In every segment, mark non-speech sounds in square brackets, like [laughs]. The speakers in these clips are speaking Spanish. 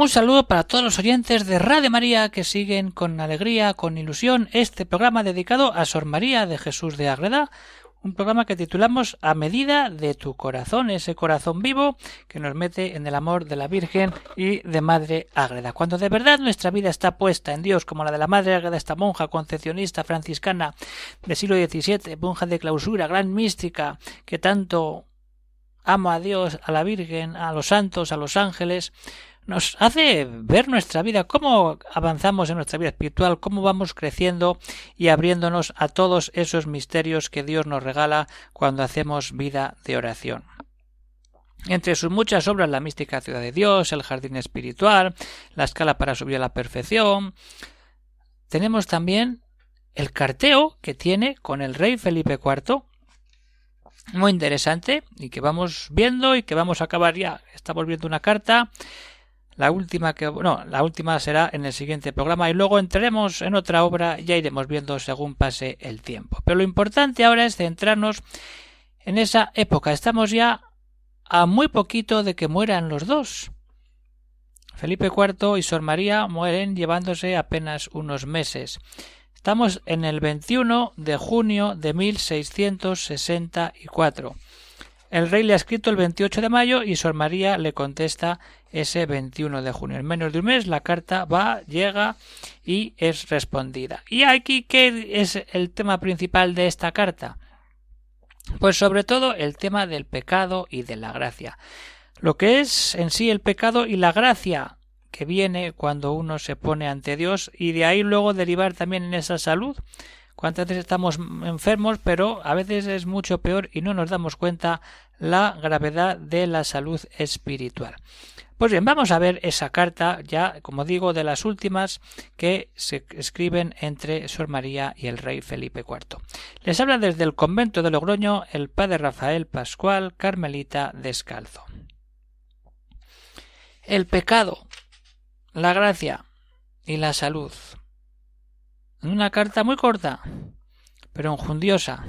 Un saludo para todos los oyentes de Radio María que siguen con alegría, con ilusión este programa dedicado a Sor María de Jesús de Agreda, un programa que titulamos A medida de tu corazón, ese corazón vivo que nos mete en el amor de la Virgen y de Madre Ágreda. Cuando de verdad nuestra vida está puesta en Dios, como la de la Madre Ágreda, esta monja concepcionista franciscana del siglo XVII, monja de clausura, gran mística, que tanto ama a Dios, a la Virgen, a los santos, a los ángeles, nos hace ver nuestra vida, cómo avanzamos en nuestra vida espiritual, cómo vamos creciendo y abriéndonos a todos esos misterios que Dios nos regala cuando hacemos vida de oración. Entre sus muchas obras, la mística ciudad de Dios, el jardín espiritual, la escala para subir a la perfección, tenemos también el carteo que tiene con el rey Felipe IV, muy interesante y que vamos viendo y que vamos a acabar ya. Estamos viendo una carta la última que no, la última será en el siguiente programa y luego entraremos en otra obra, ya iremos viendo según pase el tiempo. Pero lo importante ahora es centrarnos en esa época. Estamos ya a muy poquito de que mueran los dos. Felipe IV y Sor María mueren llevándose apenas unos meses. Estamos en el 21 de junio de 1664. El rey le ha escrito el 28 de mayo y Sor María le contesta ese 21 de junio. En menos de un mes la carta va, llega y es respondida. ¿Y aquí qué es el tema principal de esta carta? Pues sobre todo el tema del pecado y de la gracia. Lo que es en sí el pecado y la gracia que viene cuando uno se pone ante Dios y de ahí luego derivar también en esa salud cuántas veces estamos enfermos, pero a veces es mucho peor y no nos damos cuenta la gravedad de la salud espiritual. Pues bien, vamos a ver esa carta, ya como digo, de las últimas que se escriben entre Sor María y el rey Felipe IV. Les habla desde el convento de Logroño el padre Rafael Pascual, Carmelita Descalzo. El pecado, la gracia y la salud una carta muy corta, pero enjundiosa.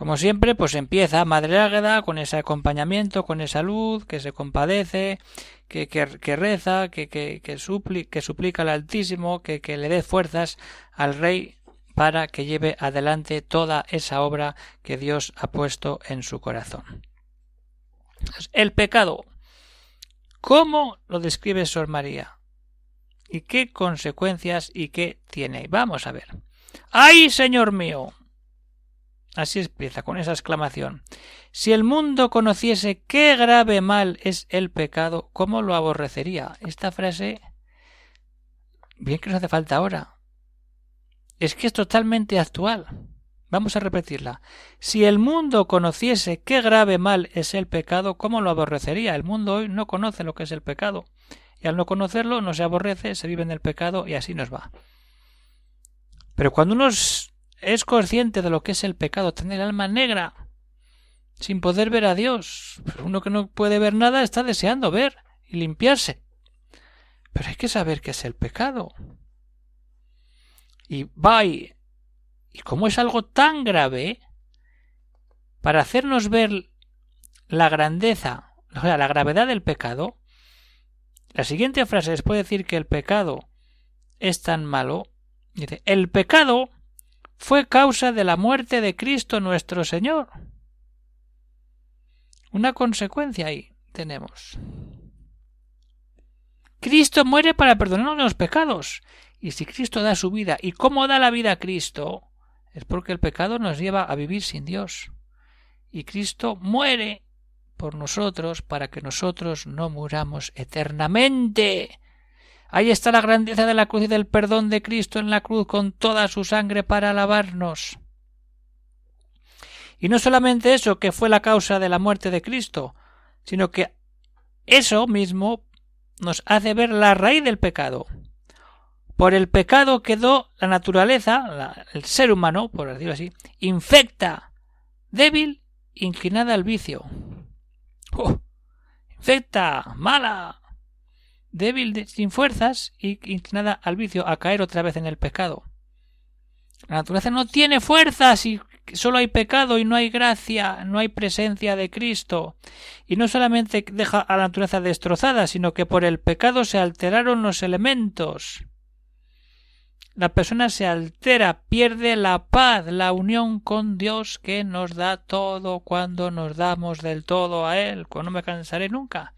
Como siempre, pues empieza Madre Águeda con ese acompañamiento, con esa luz, que se compadece, que, que, reza, que, que, que, suplica al Altísimo, que, que le dé fuerzas al Rey para que lleve adelante toda esa obra que Dios ha puesto en su corazón. El pecado. ¿Cómo lo describe Sor María? y qué consecuencias y qué tiene. Vamos a ver. ¡Ay, Señor mío! Así empieza con esa exclamación. Si el mundo conociese qué grave mal es el pecado, ¿cómo lo aborrecería? Esta frase. Bien que nos hace falta ahora. Es que es totalmente actual. Vamos a repetirla. Si el mundo conociese qué grave mal es el pecado, ¿cómo lo aborrecería? El mundo hoy no conoce lo que es el pecado y al no conocerlo no se aborrece, se vive en el pecado y así nos va. Pero cuando uno es consciente de lo que es el pecado, tener el alma negra, sin poder ver a Dios, uno que no puede ver nada está deseando ver y limpiarse. Pero hay que saber qué es el pecado. Y va y, y como es algo tan grave, para hacernos ver la grandeza, o sea, la gravedad del pecado, la siguiente frase, después de decir que el pecado es tan malo, dice, el pecado fue causa de la muerte de Cristo nuestro Señor. Una consecuencia ahí tenemos. Cristo muere para perdonarnos los pecados. Y si Cristo da su vida, ¿y cómo da la vida a Cristo? Es porque el pecado nos lleva a vivir sin Dios. Y Cristo muere por nosotros para que nosotros no muramos eternamente. Ahí está la grandeza de la cruz y del perdón de Cristo en la cruz con toda su sangre para alabarnos. Y no solamente eso, que fue la causa de la muerte de Cristo, sino que eso mismo nos hace ver la raíz del pecado. Por el pecado quedó la naturaleza, el ser humano, por decirlo así, infecta, débil, inclinada al vicio. ¡Oh! Infecta, mala, débil, sin fuerzas y inclinada al vicio, a caer otra vez en el pecado. La naturaleza no tiene fuerzas y solo hay pecado y no hay gracia, no hay presencia de Cristo. Y no solamente deja a la naturaleza destrozada, sino que por el pecado se alteraron los elementos. La persona se altera, pierde la paz, la unión con Dios que nos da todo cuando nos damos del todo a Él, cuando no me cansaré nunca.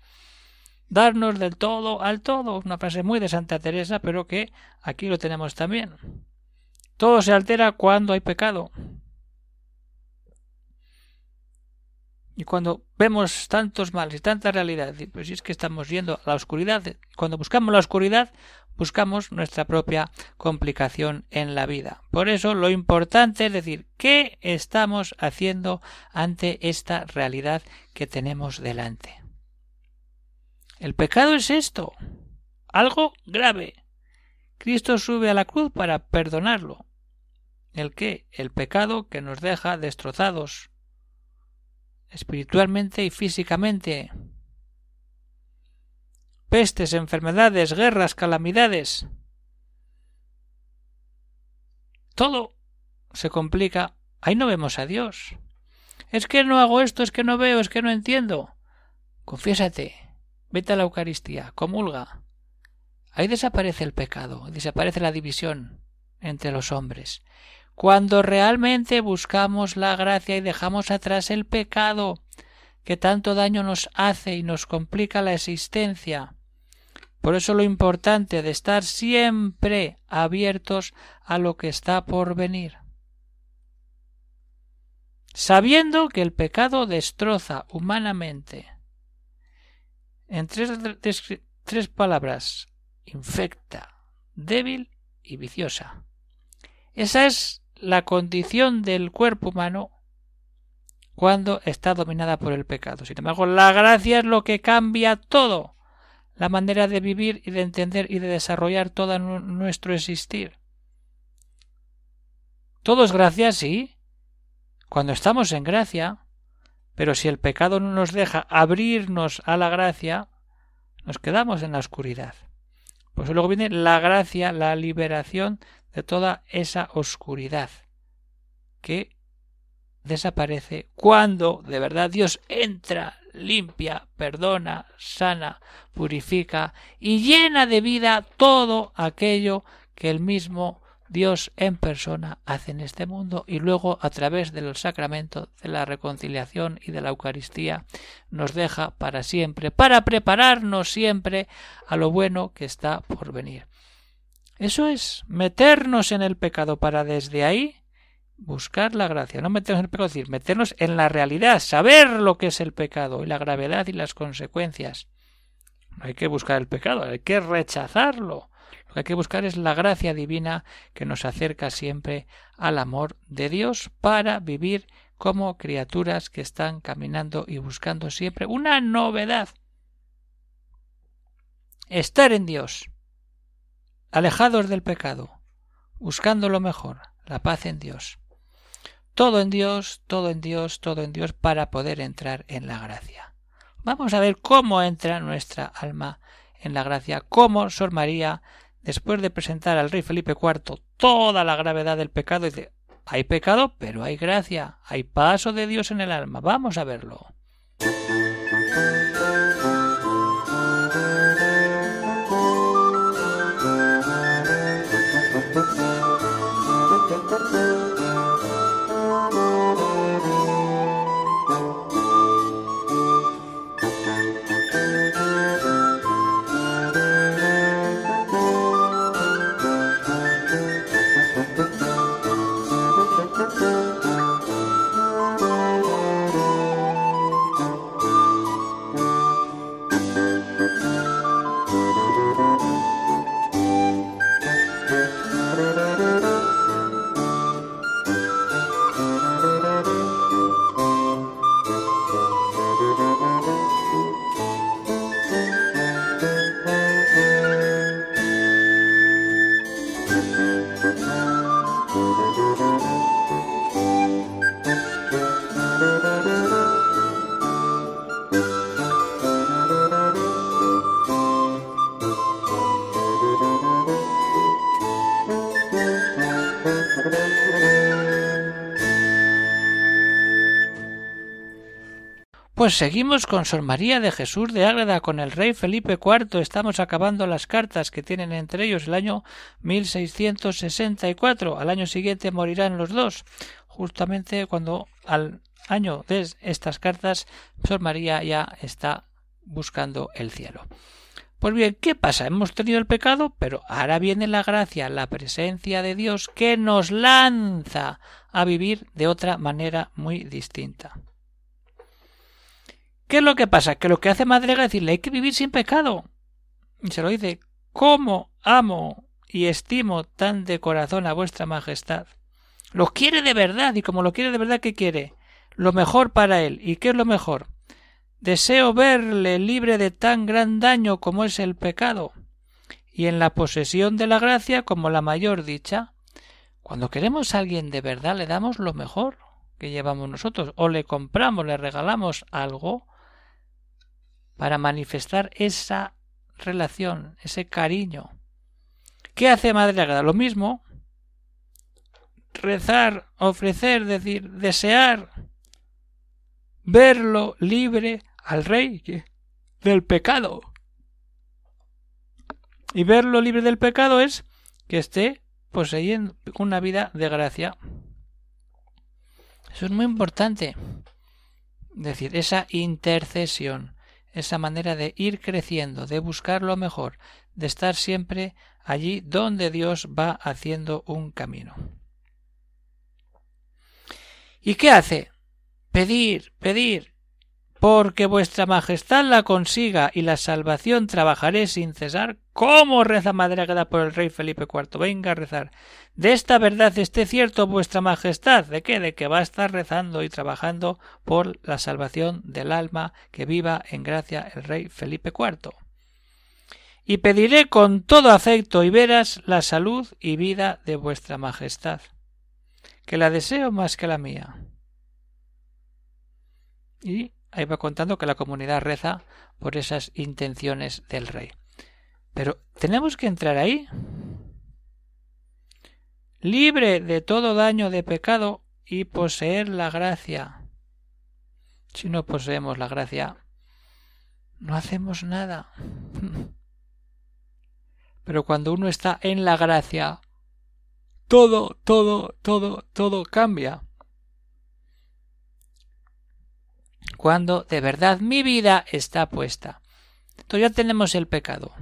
Darnos del todo al todo, una frase muy de Santa Teresa, pero que aquí lo tenemos también. Todo se altera cuando hay pecado. Y cuando vemos tantos males y tanta realidad, pues es que estamos yendo a la oscuridad, cuando buscamos la oscuridad, buscamos nuestra propia complicación en la vida. Por eso lo importante es decir, ¿qué estamos haciendo ante esta realidad que tenemos delante? El pecado es esto, algo grave. Cristo sube a la cruz para perdonarlo. ¿El qué? El pecado que nos deja destrozados, espiritualmente y físicamente. Pestes, enfermedades, guerras, calamidades. Todo se complica. Ahí no vemos a Dios. Es que no hago esto, es que no veo, es que no entiendo. Confiésate, vete a la Eucaristía, comulga. Ahí desaparece el pecado, desaparece la división entre los hombres cuando realmente buscamos la gracia y dejamos atrás el pecado que tanto daño nos hace y nos complica la existencia. Por eso lo importante de estar siempre abiertos a lo que está por venir. Sabiendo que el pecado destroza humanamente. En tres, tres palabras, infecta, débil y viciosa. Esa es la condición del cuerpo humano cuando está dominada por el pecado. Sin embargo, la gracia es lo que cambia todo, la manera de vivir y de entender y de desarrollar todo nuestro existir. Todo es gracia, sí, cuando estamos en gracia, pero si el pecado no nos deja abrirnos a la gracia, nos quedamos en la oscuridad. Pues luego viene la gracia, la liberación de toda esa oscuridad que desaparece cuando de verdad Dios entra, limpia, perdona, sana, purifica y llena de vida todo aquello que el mismo Dios en persona hace en este mundo y luego a través del sacramento de la reconciliación y de la Eucaristía nos deja para siempre, para prepararnos siempre a lo bueno que está por venir. Eso es meternos en el pecado para desde ahí buscar la gracia, no meternos en el pecado, es decir, meternos en la realidad, saber lo que es el pecado y la gravedad y las consecuencias. No hay que buscar el pecado, hay que rechazarlo. Lo que hay que buscar es la gracia divina que nos acerca siempre al amor de Dios para vivir como criaturas que están caminando y buscando siempre una novedad. Estar en Dios, alejados del pecado, buscando lo mejor, la paz en Dios. Todo en Dios, todo en Dios, todo en Dios para poder entrar en la gracia. Vamos a ver cómo entra nuestra alma en la gracia, cómo Sor María, después de presentar al rey Felipe IV toda la gravedad del pecado, dice hay pecado, pero hay gracia, hay paso de Dios en el alma. Vamos a verlo. Pues seguimos con Sor María de Jesús de Ágreda, con el rey Felipe IV. Estamos acabando las cartas que tienen entre ellos el año 1664. Al año siguiente morirán los dos. Justamente cuando al año de estas cartas, Sor María ya está buscando el cielo. Pues bien, ¿qué pasa? Hemos tenido el pecado, pero ahora viene la gracia, la presencia de Dios que nos lanza a vivir de otra manera muy distinta. ¿Qué es lo que pasa? Que lo que hace Madrega es decirle hay que vivir sin pecado. Y se lo dice, ¿cómo amo y estimo tan de corazón a vuestra majestad? Lo quiere de verdad, y como lo quiere de verdad, ¿qué quiere? Lo mejor para él. ¿Y qué es lo mejor? Deseo verle libre de tan gran daño como es el pecado, y en la posesión de la gracia como la mayor dicha. Cuando queremos a alguien de verdad le damos lo mejor que llevamos nosotros, o le compramos, le regalamos algo para manifestar esa relación, ese cariño. ¿Qué hace Madre Agrada? Lo mismo. Rezar, ofrecer, decir, desear, verlo libre al rey del pecado. Y verlo libre del pecado es que esté poseyendo una vida de gracia. Eso es muy importante. Es decir, esa intercesión esa manera de ir creciendo, de buscar lo mejor, de estar siempre allí donde Dios va haciendo un camino. ¿Y qué hace? Pedir, pedir, porque vuestra majestad la consiga y la salvación trabajaré sin cesar. ¿Cómo reza Madre por el rey Felipe IV? Venga a rezar. De esta verdad esté cierto vuestra majestad. ¿De qué? De que va a estar rezando y trabajando por la salvación del alma que viva en gracia el rey Felipe IV. Y pediré con todo afecto y veras la salud y vida de vuestra majestad, que la deseo más que la mía. Y ahí va contando que la comunidad reza por esas intenciones del rey. Pero tenemos que entrar ahí. Libre de todo daño de pecado y poseer la gracia. Si no poseemos la gracia, no hacemos nada. [laughs] Pero cuando uno está en la gracia, todo, todo, todo, todo cambia. Cuando de verdad mi vida está puesta. Entonces ya tenemos el pecado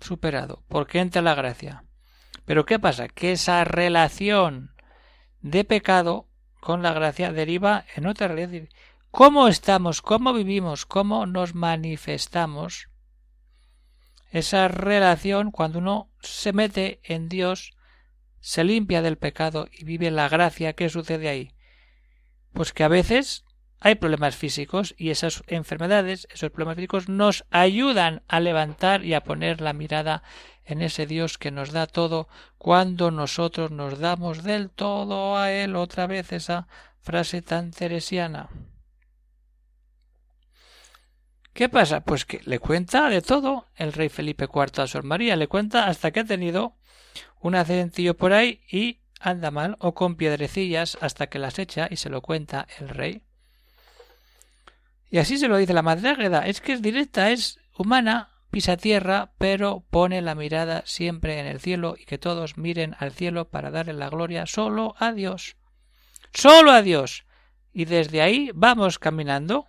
superado, porque entra la gracia. Pero ¿qué pasa? Que esa relación de pecado con la gracia deriva en otra realidad. ¿Cómo estamos? ¿Cómo vivimos? ¿Cómo nos manifestamos? Esa relación, cuando uno se mete en Dios, se limpia del pecado y vive la gracia, ¿qué sucede ahí? Pues que a veces hay problemas físicos y esas enfermedades, esos problemas físicos nos ayudan a levantar y a poner la mirada en ese Dios que nos da todo cuando nosotros nos damos del todo a Él. Otra vez esa frase tan teresiana. ¿Qué pasa? Pues que le cuenta de todo el rey Felipe IV a Sor María, le cuenta hasta que ha tenido un acentillo por ahí y anda mal o con piedrecillas hasta que las echa y se lo cuenta el rey. Y así se lo dice la Madre Águeda. Es que es directa, es humana, pisa tierra, pero pone la mirada siempre en el cielo y que todos miren al cielo para darle la gloria solo a Dios. Solo a Dios. Y desde ahí vamos caminando.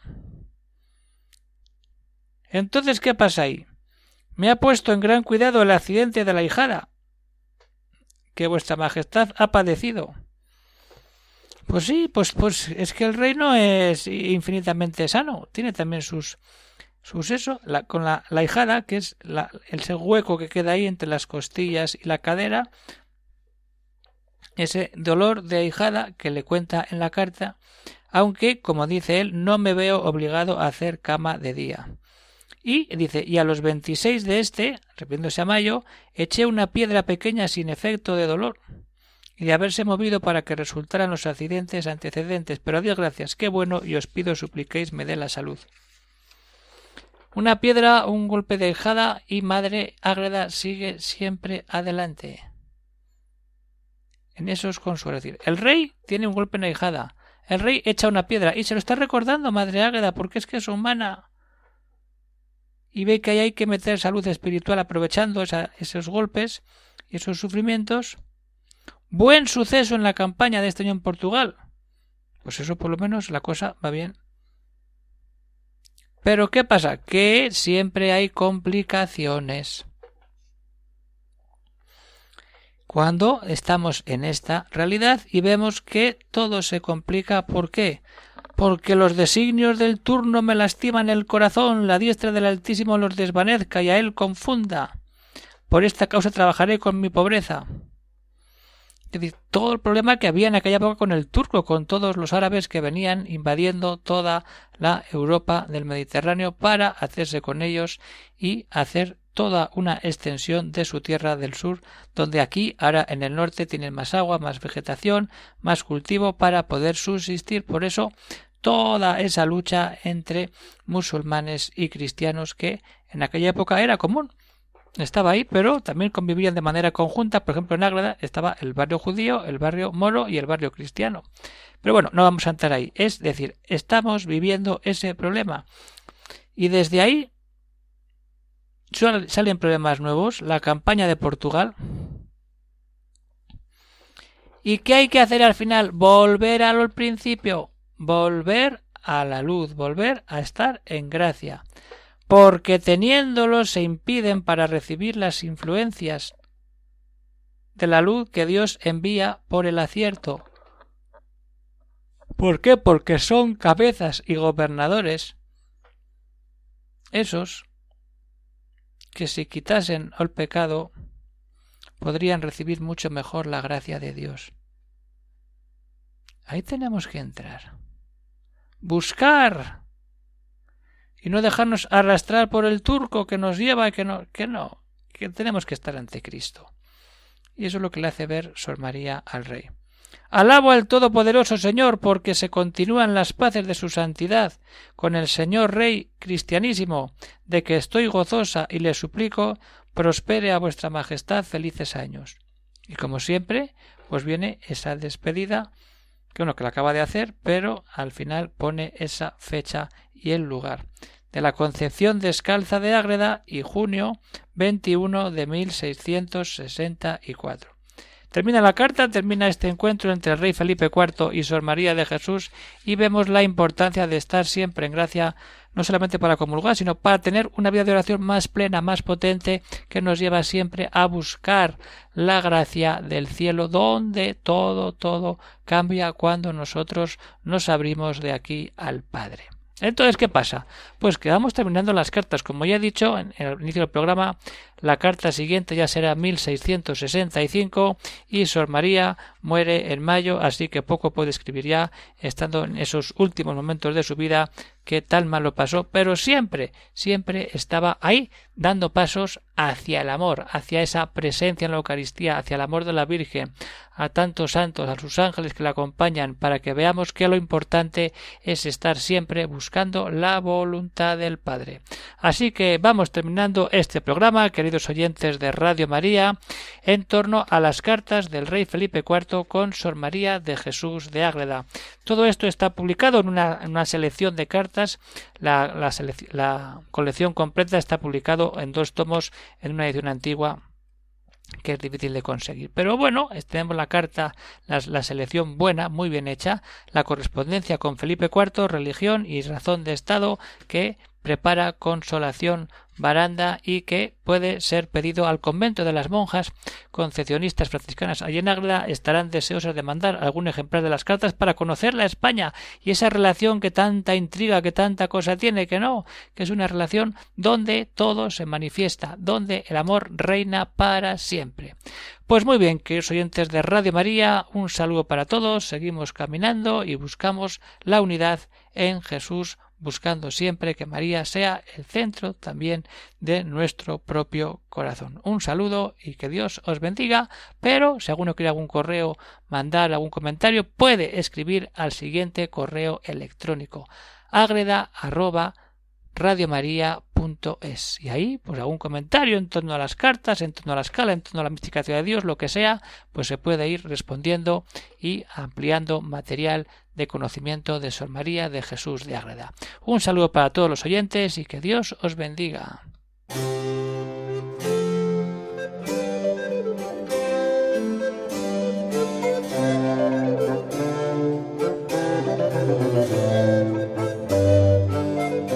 Entonces, ¿qué pasa ahí? Me ha puesto en gran cuidado el accidente de la hijada que vuestra majestad ha padecido. Pues sí, pues, pues es que el reino es infinitamente sano. Tiene también sus, sus eso, la, con la, la hijada, que es la, ese hueco que queda ahí entre las costillas y la cadera, ese dolor de ahijada que le cuenta en la carta, aunque, como dice él, no me veo obligado a hacer cama de día. Y dice, y a los veintiséis de este, repitiéndose a mayo, eché una piedra pequeña sin efecto de dolor y de haberse movido para que resultaran los accidentes antecedentes, pero a Dios gracias, qué bueno, y os pido supliquéis me dé la salud. Una piedra, un golpe de hijada y madre ágreda sigue siempre adelante. En eso os consuelo decir, el rey tiene un golpe en la el rey echa una piedra y se lo está recordando Madre Águeda porque es que es humana y ve que ahí hay que meter salud espiritual aprovechando esos golpes y esos sufrimientos. Buen suceso en la campaña de este año en Portugal. Pues eso por lo menos la cosa va bien. Pero ¿qué pasa? Que siempre hay complicaciones. Cuando estamos en esta realidad y vemos que todo se complica, ¿por qué? porque los designios del turno me lastiman el corazón, la diestra del Altísimo los desvanezca y a él confunda. Por esta causa trabajaré con mi pobreza. Es decir, todo el problema que había en aquella época con el turco, con todos los árabes que venían invadiendo toda la Europa del Mediterráneo para hacerse con ellos y hacer toda una extensión de su tierra del sur, donde aquí, ahora en el norte, tienen más agua, más vegetación, más cultivo para poder subsistir. Por eso, toda esa lucha entre musulmanes y cristianos que en aquella época era común. Estaba ahí, pero también convivían de manera conjunta. Por ejemplo, en Ágreda estaba el barrio judío, el barrio moro y el barrio cristiano. Pero bueno, no vamos a entrar ahí. Es decir, estamos viviendo ese problema. Y desde ahí salen problemas nuevos, la campaña de Portugal. ¿Y qué hay que hacer al final? Volver al principio, volver a la luz, volver a estar en gracia. Porque teniéndolo se impiden para recibir las influencias de la luz que Dios envía por el acierto. ¿Por qué? Porque son cabezas y gobernadores. Esos que si quitasen al pecado podrían recibir mucho mejor la gracia de Dios. Ahí tenemos que entrar. Buscar. Y no dejarnos arrastrar por el turco que nos lleva y que no, que no, que tenemos que estar ante Cristo. Y eso es lo que le hace ver Sor María al Rey. Alabo al Todopoderoso Señor, porque se continúan las paces de su santidad con el Señor Rey cristianísimo, de que estoy gozosa y le suplico prospere a vuestra Majestad felices años. Y como siempre, pues viene esa despedida que uno que la acaba de hacer, pero al final pone esa fecha y el lugar de la Concepción descalza de Ágreda y junio 21 de 1664. Termina la carta, termina este encuentro entre el rey Felipe IV y Sor María de Jesús y vemos la importancia de estar siempre en gracia no solamente para comulgar, sino para tener una vida de oración más plena, más potente, que nos lleva siempre a buscar la gracia del cielo, donde todo, todo cambia cuando nosotros nos abrimos de aquí al Padre. Entonces, ¿qué pasa? Pues que vamos terminando las cartas. Como ya he dicho en el inicio del programa, la carta siguiente ya será 1665 y Sor María muere en mayo, así que poco puede escribir ya, estando en esos últimos momentos de su vida que tal mal lo pasó, pero siempre, siempre estaba ahí, dando pasos hacia el amor, hacia esa presencia en la Eucaristía, hacia el amor de la Virgen, a tantos santos, a sus ángeles que la acompañan, para que veamos que lo importante es estar siempre buscando la voluntad del Padre. Así que vamos terminando este programa, queridos oyentes de Radio María en torno a las cartas del rey Felipe IV con Sor María de Jesús de Ágreda. Todo esto está publicado en una, selección de cartas. La, la colección completa está publicado en dos tomos en una edición antigua que es difícil de conseguir. Pero bueno, tenemos la carta, la, la, selección buena, muy bien hecha, la correspondencia con Felipe IV, religión y razón de Estado, que prepara consolación baranda y que puede ser pedido al convento de las monjas concepcionistas franciscanas allí estarán deseosas de mandar algún ejemplar de las cartas para conocer la España y esa relación que tanta intriga, que tanta cosa tiene, que no, que es una relación donde todo se manifiesta, donde el amor reina para siempre. Pues muy bien, queridos oyentes de Radio María, un saludo para todos, seguimos caminando y buscamos la unidad en Jesús buscando siempre que María sea el centro también de nuestro propio corazón. Un saludo y que Dios os bendiga, pero si alguno quiere algún correo, mandar algún comentario, puede escribir al siguiente correo electrónico agreda radiomaria.es. Y ahí, pues algún comentario en torno a las cartas, en torno a la escala, en torno a la mistificación de Dios, lo que sea, pues se puede ir respondiendo y ampliando material de conocimiento de Sor María de Jesús de Ágreda. Un saludo para todos los oyentes y que Dios os bendiga.